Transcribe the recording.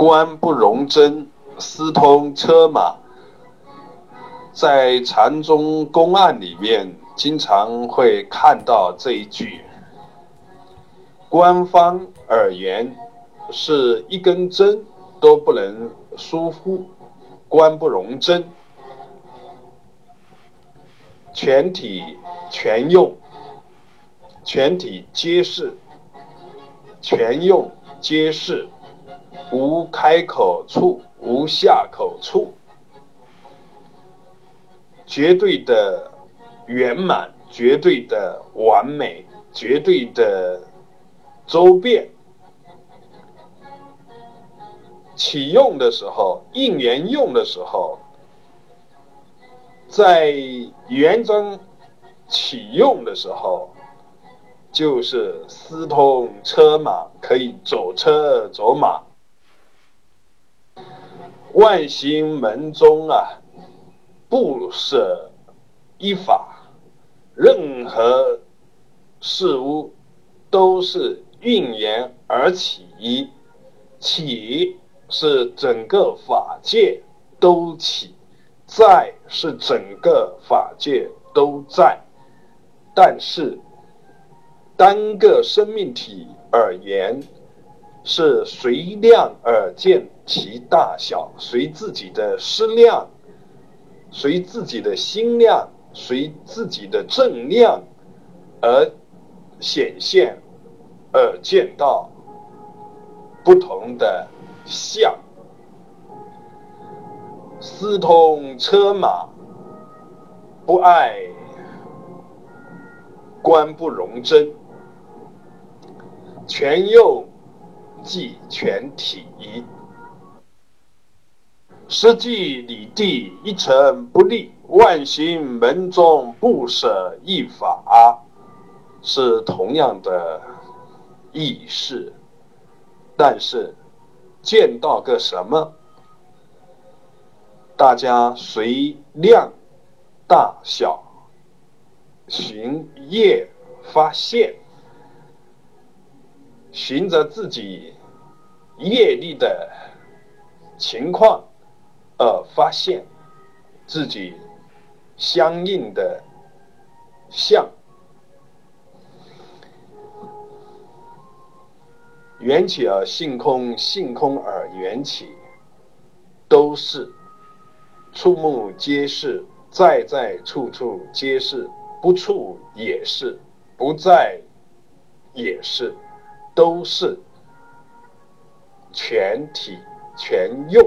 官不容真，私通车马。在禅宗公案里面，经常会看到这一句：“官方而言，是一根针都不能疏忽，官不容真，全体全用，全体皆是，全用皆是，无开口处，无下口处。”绝对的圆满，绝对的完美，绝对的周遍。启用的时候，应援用的时候，在原装启用的时候，就是私通车马，可以走车走马。万行门中啊。不舍依法，任何事物都是运缘而起，起是整个法界都起，在是整个法界都在。但是单个生命体而言，是随量而见其大小，随自己的身量。随自己的心量，随自己的正量而显现，而见到不同的相。私通车马，不爱官不容争，全又即全体。实际理地一尘不立，万行门中不舍一法，是同样的意思。但是见到个什么，大家随量大小寻业发现，循着自己业力的情况。而发现自己相应的相，缘起而性空，性空而缘起，都是触目皆是，在在处处皆是，不处也是，不在也是，都是全体全用。